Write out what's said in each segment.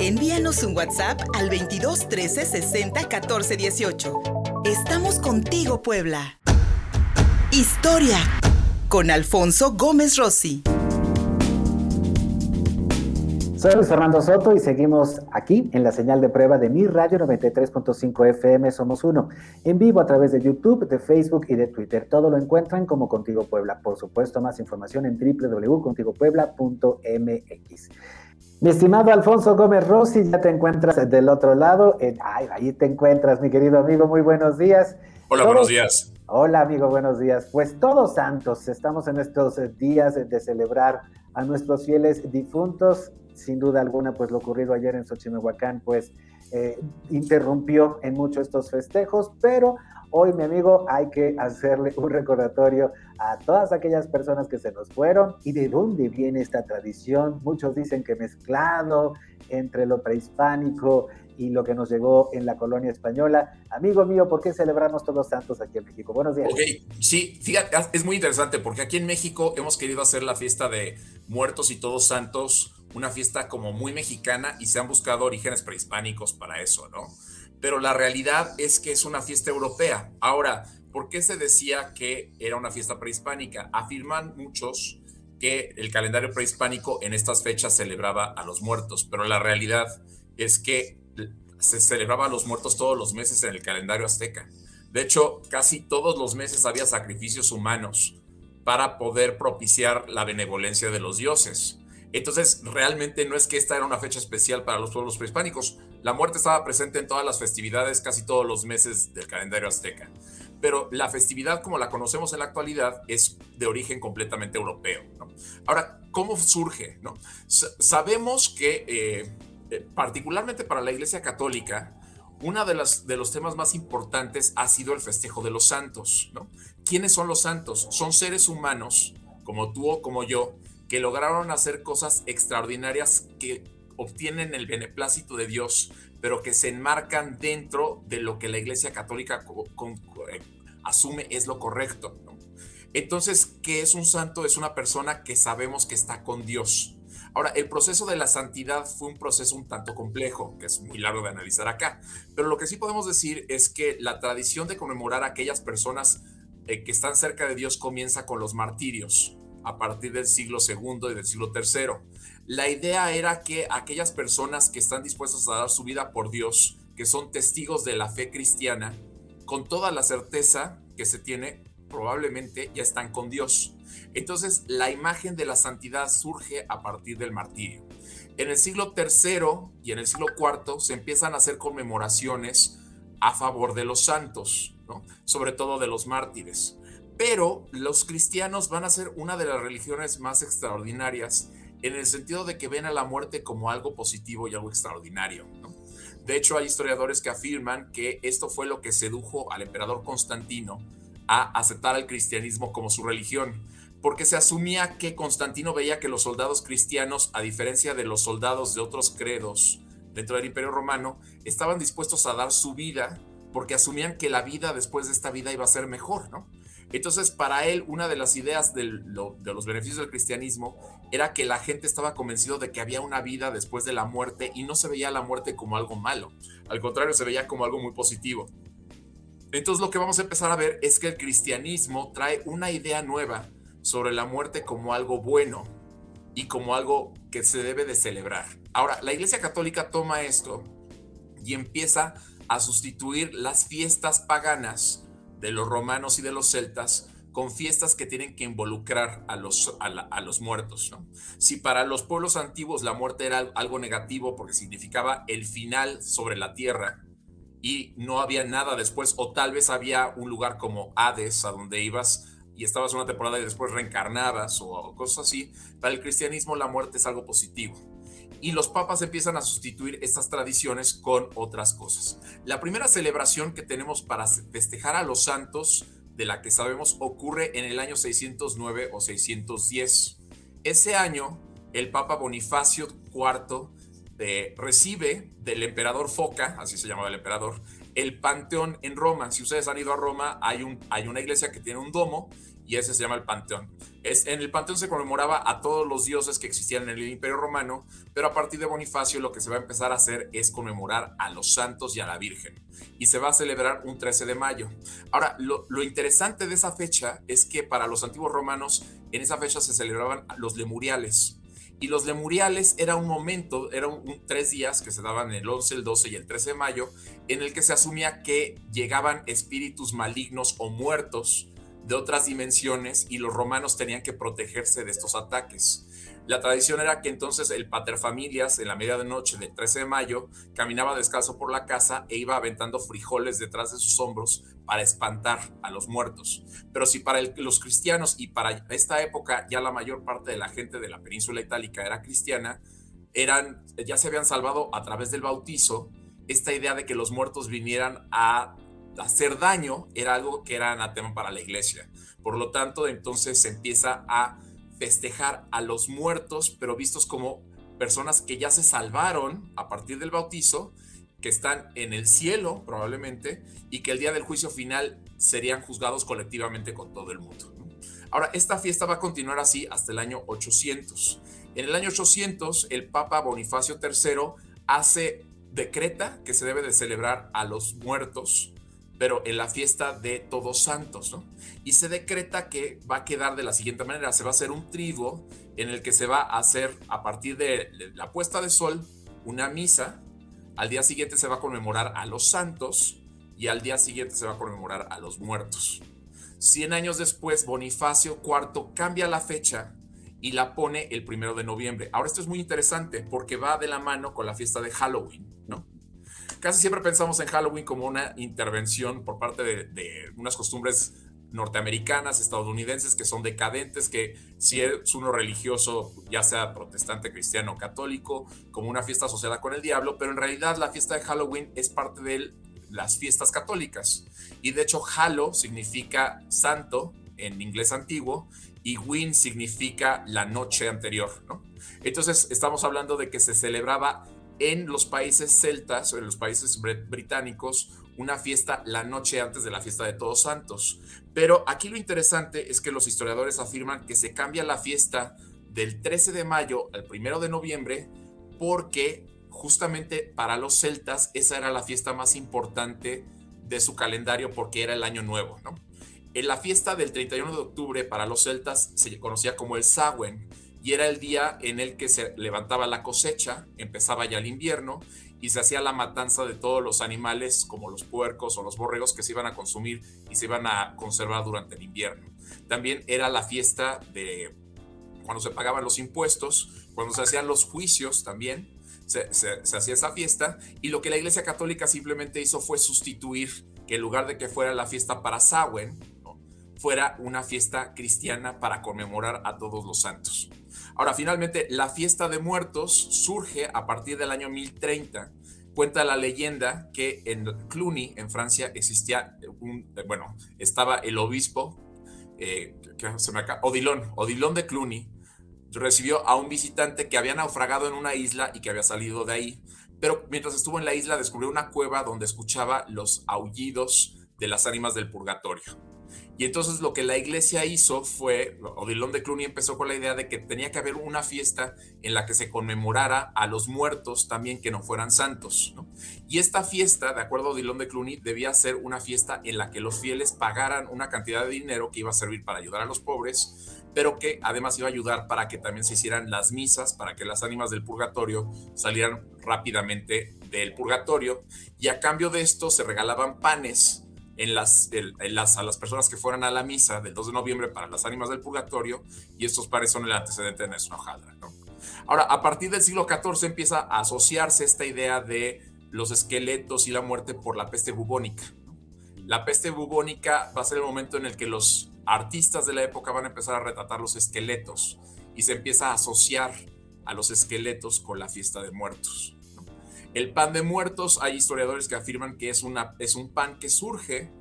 Envíanos un WhatsApp al 22 13 60 14 18. Estamos contigo, Puebla. Historia con Alfonso Gómez Rossi. Soy Luis Fernando Soto y seguimos aquí en la señal de prueba de mi radio 93.5 FM Somos Uno, en vivo a través de YouTube, de Facebook y de Twitter. Todo lo encuentran como Contigo Puebla. Por supuesto, más información en www.contigopuebla.mx. Mi estimado Alfonso Gómez Rossi, ya te encuentras del otro lado. ay, ahí te encuentras, mi querido amigo. Muy buenos días. Hola, buenos días. Hola, amigo, buenos días. Pues todos santos, estamos en estos días de celebrar a nuestros fieles difuntos. Sin duda alguna, pues lo ocurrido ayer en Xochimehuacán, pues eh, interrumpió en mucho estos festejos, pero hoy, mi amigo, hay que hacerle un recordatorio a todas aquellas personas que se nos fueron y de dónde viene esta tradición. Muchos dicen que mezclado entre lo prehispánico y lo que nos llegó en la colonia española. Amigo mío, ¿por qué celebramos todos los santos aquí en México? Buenos días. Ok, sí, fíjate, es muy interesante porque aquí en México hemos querido hacer la fiesta de muertos y todos santos una fiesta como muy mexicana y se han buscado orígenes prehispánicos para eso, ¿no? Pero la realidad es que es una fiesta europea. Ahora, ¿por qué se decía que era una fiesta prehispánica? Afirman muchos que el calendario prehispánico en estas fechas celebraba a los muertos, pero la realidad es que se celebraba a los muertos todos los meses en el calendario azteca. De hecho, casi todos los meses había sacrificios humanos para poder propiciar la benevolencia de los dioses. Entonces, realmente no es que esta era una fecha especial para los pueblos prehispánicos. La muerte estaba presente en todas las festividades, casi todos los meses del calendario azteca. Pero la festividad como la conocemos en la actualidad es de origen completamente europeo. Ahora, ¿cómo surge? Sabemos que, eh, eh, particularmente para la Iglesia Católica, uno de, de los temas más importantes ha sido el festejo de los santos. ¿Quiénes son los santos? Son seres humanos, como tú o como yo, que lograron hacer cosas extraordinarias que obtienen el beneplácito de Dios, pero que se enmarcan dentro de lo que la Iglesia Católica eh, asume es lo correcto. Entonces, ¿qué es un santo? Es una persona que sabemos que está con Dios. Ahora, el proceso de la santidad fue un proceso un tanto complejo, que es muy largo de analizar acá, pero lo que sí podemos decir es que la tradición de conmemorar a aquellas personas eh, que están cerca de Dios comienza con los martirios a partir del siglo II y del siglo III. La idea era que aquellas personas que están dispuestas a dar su vida por Dios, que son testigos de la fe cristiana, con toda la certeza que se tiene, probablemente ya están con Dios. Entonces, la imagen de la santidad surge a partir del martirio. En el siglo III y en el siglo IV se empiezan a hacer conmemoraciones a favor de los santos, sobre todo de los mártires pero los cristianos van a ser una de las religiones más extraordinarias en el sentido de que ven a la muerte como algo positivo y algo extraordinario. De hecho, hay historiadores que afirman que esto fue lo que sedujo al emperador Constantino a aceptar al cristianismo como su religión, porque se asumía que Constantino veía que los soldados cristianos, a diferencia de los soldados de otros credos dentro del imperio romano, estaban dispuestos a dar su vida porque asumían que la vida después de esta vida iba a ser mejor, ¿no? Entonces, para él, una de las ideas de los beneficios del cristianismo era que la gente estaba convencido de que había una vida después de la muerte y no se veía la muerte como algo malo. Al contrario, se veía como algo muy positivo. Entonces, lo que vamos a empezar a ver es que el cristianismo trae una idea nueva sobre la muerte como algo bueno y como algo que se debe de celebrar. Ahora, la Iglesia Católica toma esto y empieza a sustituir las fiestas paganas de los romanos y de los celtas con fiestas que tienen que involucrar a los, a, los muertos. Si para los pueblos antiguos la muerte era algo negativo porque significaba el final sobre la tierra y no había nada después, o tal vez había un lugar como Hades a donde ibas y estabas una temporada y después reencarnabas o cosas así, para el cristianismo la muerte es algo positivo y los papas empiezan a sustituir estas tradiciones con otras cosas. La primera celebración que tenemos para festejar a los santos, de la que sabemos ocurre en el año 609 o 610. Ese año, el Papa Bonifacio IV eh, recibe del emperador Foca, así se llamaba el emperador, el Panteón en Roma. Si ustedes han ido a Roma, hay, un, hay una iglesia que tiene un domo y ese se llama el Panteón. Es, en el Panteón se conmemoraba a todos los dioses que existían en el Imperio Romano, pero a partir de Bonifacio lo que se va a empezar a hacer es conmemorar a los santos y a la Virgen. Y se va a celebrar un 13 de mayo. Ahora, lo, lo interesante de esa fecha es que para los antiguos romanos, en esa fecha se celebraban los lemuriales. Y los lemuriales era un momento, eran tres días que se daban el 11, el 12 y el 13 de mayo, en el que se asumía que llegaban espíritus malignos o muertos de otras dimensiones y los romanos tenían que protegerse de estos ataques. La tradición era que entonces el paterfamilias en la medianoche del 13 de mayo caminaba descalzo por la casa e iba aventando frijoles detrás de sus hombros para espantar a los muertos. Pero si para los cristianos y para esta época ya la mayor parte de la gente de la península itálica era cristiana, eran, ya se habían salvado a través del bautizo, esta idea de que los muertos vinieran a hacer daño era algo que era anatema para la iglesia. Por lo tanto, entonces se empieza a festejar a los muertos, pero vistos como personas que ya se salvaron a partir del bautizo, que están en el cielo probablemente, y que el día del juicio final serían juzgados colectivamente con todo el mundo. Ahora, esta fiesta va a continuar así hasta el año 800. En el año 800, el Papa Bonifacio III hace, decreta que se debe de celebrar a los muertos pero en la fiesta de Todos Santos, ¿no? Y se decreta que va a quedar de la siguiente manera, se va a hacer un trigo en el que se va a hacer a partir de la puesta de sol una misa, al día siguiente se va a conmemorar a los santos y al día siguiente se va a conmemorar a los muertos. Cien años después, Bonifacio IV cambia la fecha y la pone el primero de noviembre. Ahora esto es muy interesante porque va de la mano con la fiesta de Halloween, ¿no? Casi siempre pensamos en Halloween como una intervención por parte de, unas costumbres norteamericanas, estadounidenses, que son decadentes, que si es uno religioso, ya sea protestante, cristiano o católico, como una fiesta asociada con el diablo, pero en realidad la fiesta de Halloween es parte de las fiestas católicas. Y de hecho, Halo significa santo en inglés antiguo y Win significa la noche anterior, ¿no? Entonces, estamos hablando de que se celebraba en los países celtas o en los países británicos una fiesta la noche antes de la fiesta de Todos Santos. Pero aquí lo interesante es que los historiadores afirman que se cambia la fiesta del 13 de mayo al 1 de noviembre porque justamente para los celtas esa era la fiesta más importante de su calendario porque era el año nuevo, ¿no? En la fiesta del 31 de octubre para los celtas se conocía como el Samhain y era el día en el que se levantaba la cosecha, empezaba ya el invierno y se hacía la matanza de todos los animales como los puercos o los borregos que se iban a consumir y se iban a conservar durante el invierno. También era la fiesta de cuando se pagaban los impuestos, cuando se hacían los juicios también, se, hacía esa fiesta y lo que la Iglesia Católica simplemente hizo fue sustituir que en lugar de que fuera la fiesta para Samhain, fuera una fiesta cristiana para conmemorar a todos los santos. Ahora, finalmente, la fiesta de muertos surge a partir del año 1030. Cuenta la leyenda que en Cluny, en Francia, existía un, bueno, estaba el obispo, eh, que se me acaba, Odilon, Odilon de Cluny, recibió a un visitante que había naufragado en una isla y que había salido de ahí. Pero mientras estuvo en la isla descubrió una cueva donde escuchaba los aullidos de las ánimas del purgatorio. Y entonces lo que la iglesia hizo fue, Odilon de Cluny empezó con la idea de que tenía que haber una fiesta en la que se conmemorara a los muertos también que no fueran santos. Y esta fiesta, de acuerdo a Odilon de Cluny, debía ser una fiesta en la que los fieles pagaran una cantidad de dinero que iba a servir para ayudar a los pobres, pero que además iba a ayudar para que también se hicieran las misas, para que las ánimas del purgatorio salieran rápidamente del purgatorio. Y a cambio de esto se regalaban panes en las, las, a las personas que fueran a la misa del 2 de noviembre para las ánimas del purgatorio, y estos pares son el antecedente de nuestra hojaldra. ¿no? Ahora, a partir del siglo XIV empieza a asociarse esta idea de los esqueletos y la muerte por la peste bubónica. La peste bubónica va a ser el momento en el que los artistas de la época van a empezar a retratar los esqueletos y se empieza a asociar a los esqueletos con la fiesta de muertos. El pan de muertos, hay historiadores que afirman que es, un pan que surge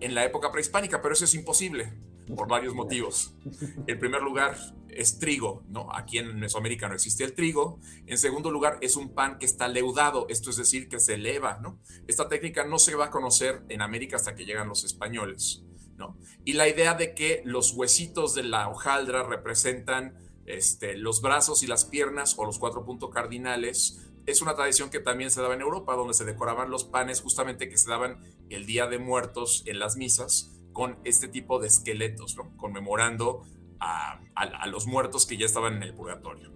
en la época prehispánica, pero eso es imposible por varios motivos. En primer lugar, es trigo, ¿no? Aquí en Mesoamérica no existe el trigo. En segundo lugar, es un pan que está leudado, esto es decir, que se eleva, ¿no? Esta técnica no se va a conocer en América hasta que llegan los españoles. ¿no? Y la idea de que los huesitos de la hojaldra representan este, los brazos y las piernas o los cuatro puntos cardinales es una tradición que también se daba en Europa, donde se decoraban los panes justamente que se daban el Día de Muertos en las misas con este tipo de esqueletos, conmemorando a, los muertos que ya estaban en el purgatorio.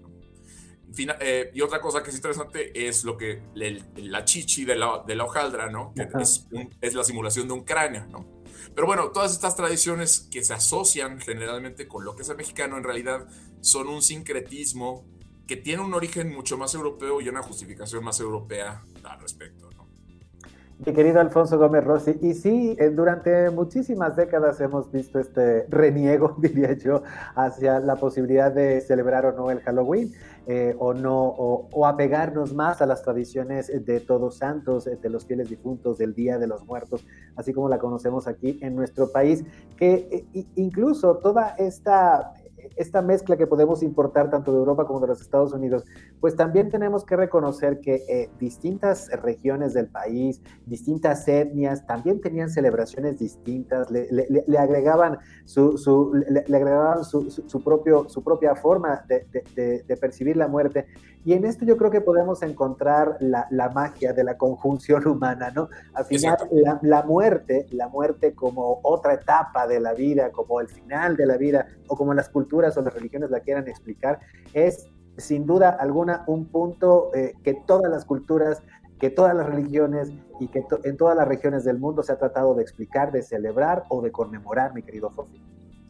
Eh, y otra cosa que es interesante es lo que la chichi de la, de la hojaldra, ¿no? que es, es, la simulación de un cráneo. ¿no? Pero bueno, todas estas tradiciones que se asocian generalmente con lo que es el mexicano, en realidad son un sincretismo que tiene un origen mucho más europeo y una justificación más europea al respecto. ¿no? Mi querido Alfonso Gómez Rossi, y sí, eh, durante muchísimas décadas hemos visto este reniego, diría yo, hacia la posibilidad de celebrar o no el Halloween, eh, o no, o, apegarnos más a las tradiciones de Todos Santos, de los fieles difuntos, del Día de los Muertos, así como la conocemos aquí en nuestro país, que eh, incluso toda esta esta mezcla que podemos importar tanto de Europa como de los Estados Unidos, pues también tenemos que reconocer que eh, distintas regiones del país, distintas etnias, también tenían celebraciones distintas, le, agregaban, su, su le, agregaban su, su, propio, su propia forma de, de, de, percibir la muerte. Y en esto yo creo que podemos encontrar la, la magia de la conjunción humana, ¿no? Al final, la, la muerte, la muerte como otra etapa de la vida, como el final de la vida, o como las culturas o las religiones la quieran explicar, es sin duda alguna un punto eh, que todas las culturas, que todas las religiones y que en todas las regiones del mundo se ha tratado de explicar, de celebrar o de conmemorar, mi querido Fofi.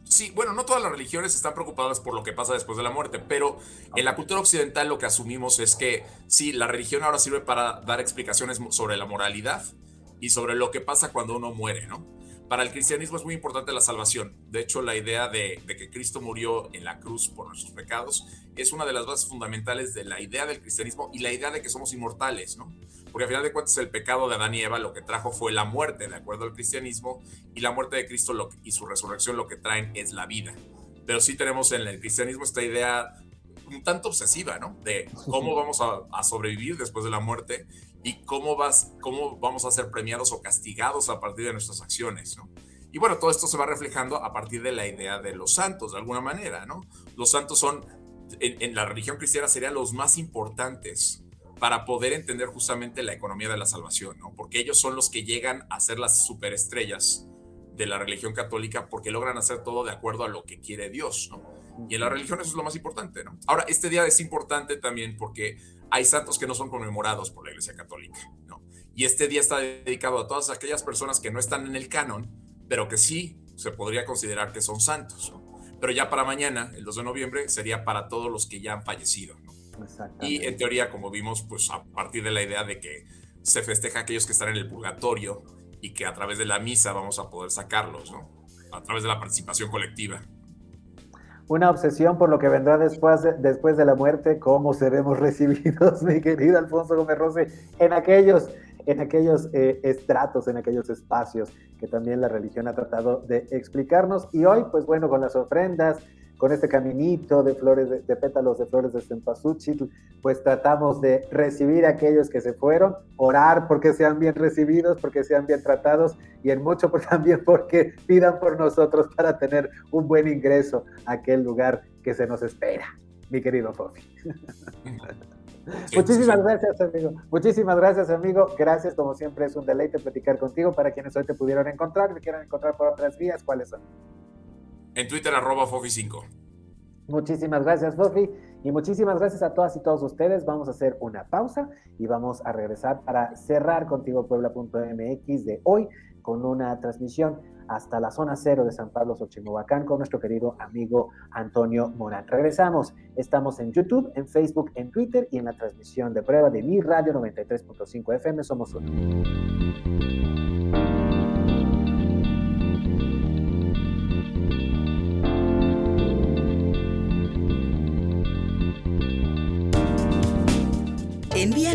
Sí, bueno, no todas las religiones están preocupadas por lo que pasa después de la muerte, pero en la cultura occidental lo que asumimos es que sí, la religión ahora sirve para dar explicaciones sobre la moralidad y sobre lo que pasa cuando uno muere, ¿no? Para el cristianismo es muy importante la salvación. De hecho, la idea de, que Cristo murió en la cruz por nuestros pecados es una de las bases fundamentales de la idea del cristianismo y la idea de que somos inmortales, ¿no? Porque al final de cuentas el pecado de Adán y Eva lo que trajo fue la muerte, de acuerdo al cristianismo, y la muerte de Cristo y su resurrección lo que traen es la vida. Pero sí tenemos en el cristianismo esta idea un tanto obsesiva, ¿no? De cómo vamos a, a sobrevivir después de la muerte y cómo, vas, cómo vamos a ser premiados o castigados a partir de nuestras acciones, ¿no? Y bueno, todo esto se va reflejando a partir de la idea de los santos, de alguna manera, ¿no? Los santos son, en, la religión cristiana, serían los más importantes para poder entender justamente la economía de la salvación, ¿no? Porque ellos son los que llegan a ser las superestrellas de la religión católica porque logran hacer todo de acuerdo a lo que quiere Dios, ¿no? Y en la religión eso es lo más importante, ¿no? Ahora, este día es importante también porque hay santos que no son conmemorados por la Iglesia Católica, ¿no? Y este día está dedicado a todas aquellas personas que no están en el canon, pero que sí se podría considerar que son santos, ¿no? Pero ya para mañana, el 2 de noviembre, sería para todos los que ya han fallecido, ¿no? Y en teoría, como vimos, pues a partir de la idea de que se festeja a aquellos que están en el purgatorio y que a través de la misa vamos a poder sacarlos, ¿no? A través de la participación colectiva una obsesión por lo que vendrá después de, después de la muerte, cómo seremos recibidos, mi querido Alfonso Gómez Rossi, en aquellos, en aquellos eh, estratos, en aquellos espacios que también la religión ha tratado de explicarnos. Y hoy, pues bueno, con las ofrendas, con este caminito de flores, de, pétalos de flores de cempasúchil, pues tratamos de recibir a aquellos que se fueron, orar porque sean bien recibidos, porque sean bien tratados y en mucho por, también porque pidan por nosotros para tener un buen ingreso a aquel lugar que se nos espera, mi querido Fofi. Muchísimas gracias, amigo. Muchísimas gracias, amigo. Gracias, como siempre, es un deleite platicar contigo. Para quienes hoy te pudieron encontrar, me quieran encontrar por otras vías, ¿cuáles son? En Twitter, arroba Fofi5. Muchísimas gracias, Fofi. Y muchísimas gracias a todas y todos ustedes. Vamos a hacer una pausa y vamos a regresar para cerrar contigo Puebla.mx de hoy con una transmisión hasta la zona cero de San Pablo Xochimovacán con nuestro querido amigo Antonio Morán. Regresamos. Estamos en YouTube, en Facebook, en Twitter y en la transmisión de prueba de Mi Radio 93.5 FM. Somos uno.